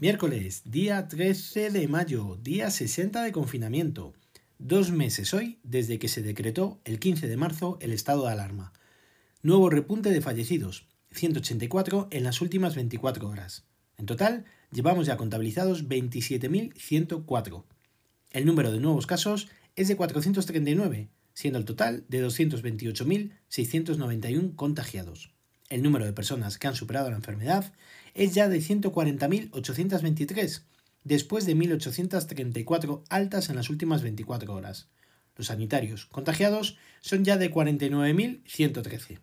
Miércoles, día 13 de mayo, día 60 de confinamiento. Dos meses hoy desde que se decretó el 15 de marzo el estado de alarma. Nuevo repunte de fallecidos, 184 en las últimas 24 horas. En total, llevamos ya contabilizados 27.104. El número de nuevos casos es de 439, siendo el total de 228.691 contagiados. El número de personas que han superado la enfermedad es ya de 140.823, después de 1.834 altas en las últimas 24 horas. Los sanitarios contagiados son ya de 49.113.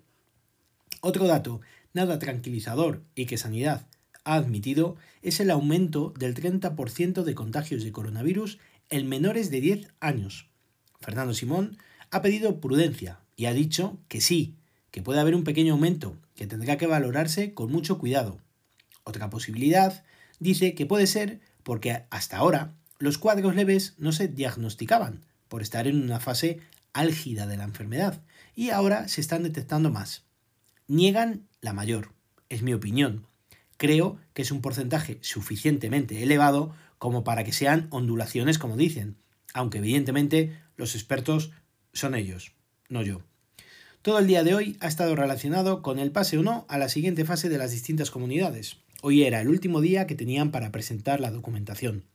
Otro dato nada tranquilizador y que Sanidad ha admitido es el aumento del 30% de contagios de coronavirus en menores de 10 años. Fernando Simón ha pedido prudencia y ha dicho que sí, que puede haber un pequeño aumento, que tendrá que valorarse con mucho cuidado. Otra posibilidad dice que puede ser porque hasta ahora los cuadros leves no se diagnosticaban por estar en una fase álgida de la enfermedad y ahora se están detectando más. Niegan la mayor, es mi opinión. Creo que es un porcentaje suficientemente elevado como para que sean ondulaciones como dicen, aunque evidentemente los expertos son ellos, no yo. Todo el día de hoy ha estado relacionado con el pase o no a la siguiente fase de las distintas comunidades. Hoy era el último día que tenían para presentar la documentación.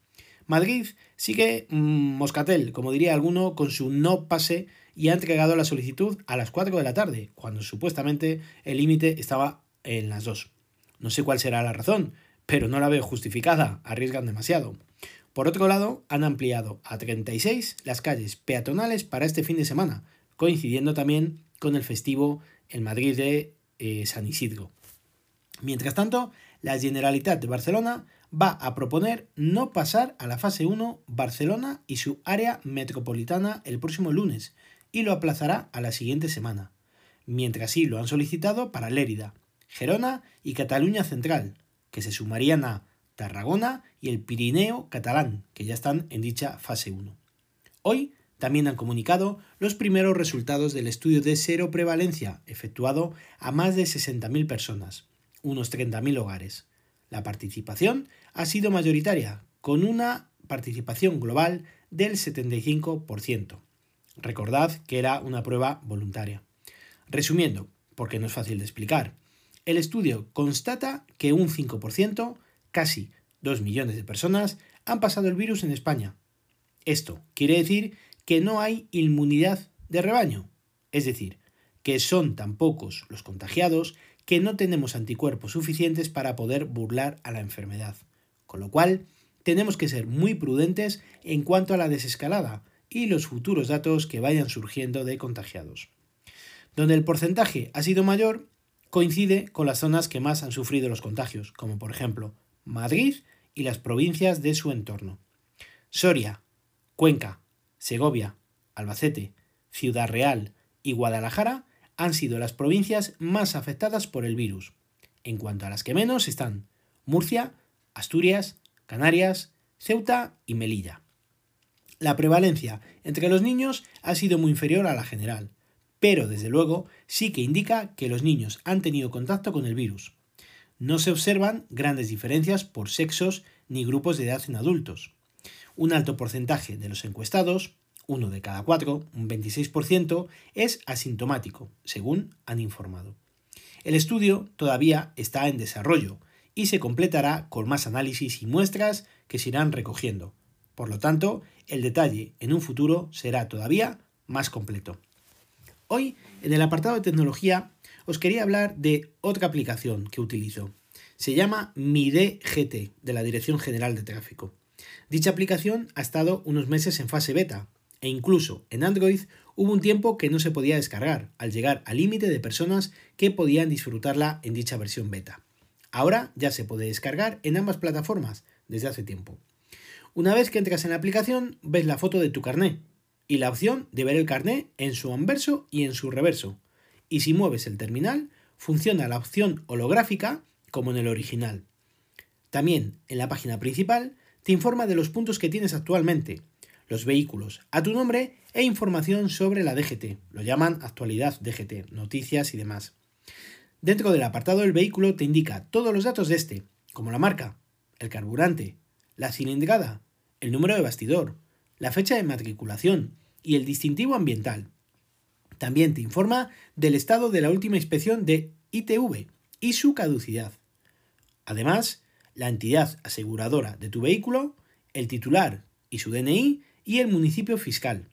Madrid sigue mm, moscatel, como diría alguno, con su no pase y ha entregado la solicitud a las 4 de la tarde, cuando supuestamente el límite estaba en las 2. No sé cuál será la razón, pero no la veo justificada, arriesgan demasiado. Por otro lado, han ampliado a 36 las calles peatonales para este fin de semana, coincidiendo también con el festivo en Madrid de eh, San Isidro. Mientras tanto, la Generalitat de Barcelona va a proponer no pasar a la fase 1 Barcelona y su área metropolitana el próximo lunes y lo aplazará a la siguiente semana, mientras sí lo han solicitado para Lérida, Gerona y Cataluña Central, que se sumarían a Tarragona y el Pirineo catalán, que ya están en dicha fase 1. Hoy también han comunicado los primeros resultados del estudio de cero prevalencia efectuado a más de 60.000 personas, unos 30.000 hogares. La participación ha sido mayoritaria, con una participación global del 75%. Recordad que era una prueba voluntaria. Resumiendo, porque no es fácil de explicar, el estudio constata que un 5%, casi 2 millones de personas, han pasado el virus en España. Esto quiere decir que no hay inmunidad de rebaño, es decir, que son tan pocos los contagiados que no tenemos anticuerpos suficientes para poder burlar a la enfermedad. Con lo cual, tenemos que ser muy prudentes en cuanto a la desescalada y los futuros datos que vayan surgiendo de contagiados. Donde el porcentaje ha sido mayor, coincide con las zonas que más han sufrido los contagios, como por ejemplo Madrid y las provincias de su entorno. Soria, Cuenca, Segovia, Albacete, Ciudad Real y Guadalajara han sido las provincias más afectadas por el virus. En cuanto a las que menos están Murcia, Asturias, Canarias, Ceuta y Melilla. La prevalencia entre los niños ha sido muy inferior a la general, pero desde luego sí que indica que los niños han tenido contacto con el virus. No se observan grandes diferencias por sexos ni grupos de edad en adultos. Un alto porcentaje de los encuestados uno de cada cuatro, un 26%, es asintomático, según han informado. El estudio todavía está en desarrollo y se completará con más análisis y muestras que se irán recogiendo. Por lo tanto, el detalle en un futuro será todavía más completo. Hoy, en el apartado de tecnología, os quería hablar de otra aplicación que utilizo. Se llama MIDGT, de la Dirección General de Tráfico. Dicha aplicación ha estado unos meses en fase beta, e incluso en Android hubo un tiempo que no se podía descargar, al llegar al límite de personas que podían disfrutarla en dicha versión beta. Ahora ya se puede descargar en ambas plataformas desde hace tiempo. Una vez que entras en la aplicación, ves la foto de tu carné y la opción de ver el carné en su anverso y en su reverso. Y si mueves el terminal, funciona la opción holográfica como en el original. También en la página principal te informa de los puntos que tienes actualmente, los vehículos a tu nombre e información sobre la DGT. Lo llaman actualidad DGT, noticias y demás. Dentro del apartado del vehículo te indica todos los datos de este, como la marca, el carburante, la cilindrada, el número de bastidor, la fecha de matriculación y el distintivo ambiental. También te informa del estado de la última inspección de ITV y su caducidad. Además, la entidad aseguradora de tu vehículo, el titular y su DNI y el municipio fiscal.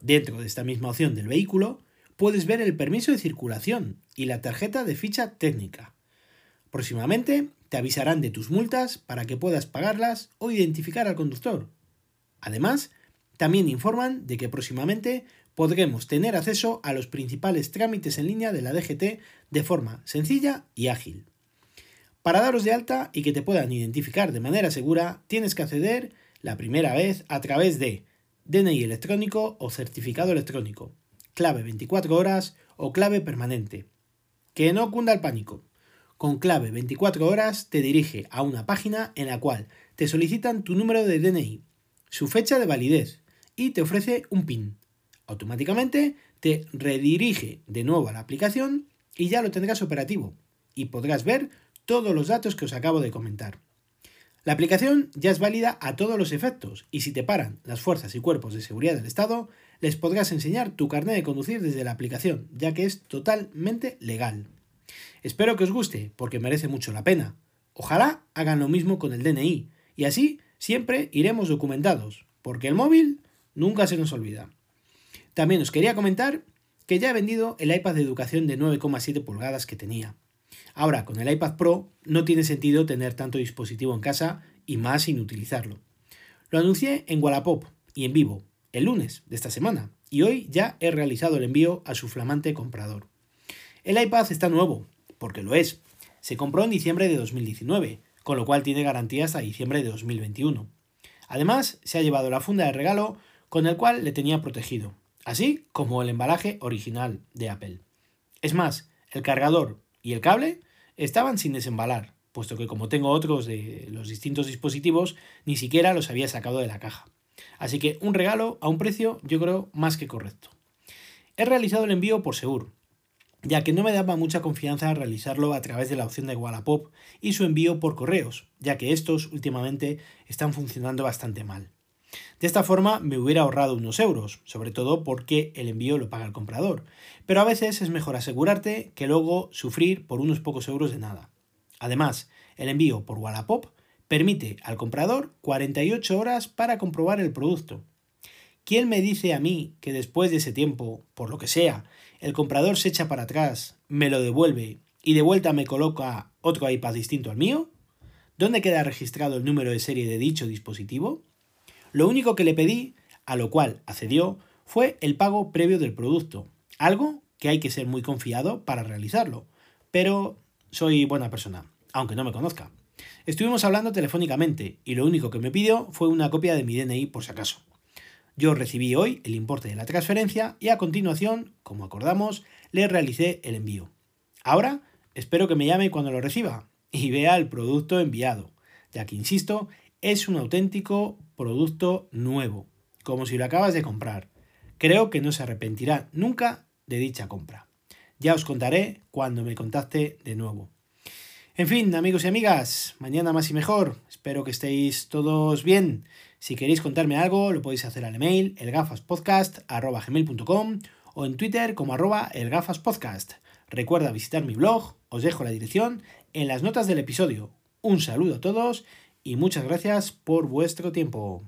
Dentro de esta misma opción del vehículo, puedes ver el permiso de circulación y la tarjeta de ficha técnica. Próximamente te avisarán de tus multas para que puedas pagarlas o identificar al conductor. Además, también informan de que próximamente podremos tener acceso a los principales trámites en línea de la DGT de forma sencilla y ágil. Para daros de alta y que te puedan identificar de manera segura, tienes que acceder la primera vez a través de DNI electrónico o certificado electrónico, clave 24 horas o clave permanente. Que no cunda el pánico. Con clave 24 horas te dirige a una página en la cual te solicitan tu número de DNI, su fecha de validez y te ofrece un PIN. Automáticamente te redirige de nuevo a la aplicación y ya lo tendrás operativo y podrás ver todos los datos que os acabo de comentar. La aplicación ya es válida a todos los efectos y si te paran las fuerzas y cuerpos de seguridad del Estado, les podrás enseñar tu carnet de conducir desde la aplicación, ya que es totalmente legal. Espero que os guste, porque merece mucho la pena. Ojalá hagan lo mismo con el DNI, y así siempre iremos documentados, porque el móvil nunca se nos olvida. También os quería comentar que ya he vendido el iPad de educación de 9,7 pulgadas que tenía. Ahora, con el iPad Pro no tiene sentido tener tanto dispositivo en casa y más sin utilizarlo. Lo anuncié en Wallapop y en vivo el lunes de esta semana y hoy ya he realizado el envío a su flamante comprador. El iPad está nuevo, porque lo es. Se compró en diciembre de 2019, con lo cual tiene garantía hasta diciembre de 2021. Además, se ha llevado la funda de regalo con el cual le tenía protegido, así como el embalaje original de Apple. Es más, el cargador y el cable estaban sin desembalar, puesto que como tengo otros de los distintos dispositivos, ni siquiera los había sacado de la caja. Así que un regalo a un precio yo creo más que correcto. He realizado el envío por Segur, ya que no me daba mucha confianza realizarlo a través de la opción de Wallapop y su envío por correos, ya que estos últimamente están funcionando bastante mal. De esta forma me hubiera ahorrado unos euros, sobre todo porque el envío lo paga el comprador, pero a veces es mejor asegurarte que luego sufrir por unos pocos euros de nada. Además, el envío por Wallapop permite al comprador 48 horas para comprobar el producto. ¿Quién me dice a mí que después de ese tiempo, por lo que sea, el comprador se echa para atrás, me lo devuelve y de vuelta me coloca otro iPad distinto al mío? ¿Dónde queda registrado el número de serie de dicho dispositivo? Lo único que le pedí, a lo cual accedió, fue el pago previo del producto, algo que hay que ser muy confiado para realizarlo, pero soy buena persona, aunque no me conozca. Estuvimos hablando telefónicamente y lo único que me pidió fue una copia de mi DNI por si acaso. Yo recibí hoy el importe de la transferencia y a continuación, como acordamos, le realicé el envío. Ahora espero que me llame cuando lo reciba y vea el producto enviado, ya que, insisto, es un auténtico producto nuevo, como si lo acabas de comprar. Creo que no se arrepentirá nunca de dicha compra. Ya os contaré cuando me contacte de nuevo. En fin, amigos y amigas, mañana más y mejor. Espero que estéis todos bien. Si queréis contarme algo, lo podéis hacer al email elgafaspodcast.com o en Twitter como arroba elgafaspodcast. Recuerda visitar mi blog, os dejo la dirección en las notas del episodio. Un saludo a todos y muchas gracias por vuestro tiempo.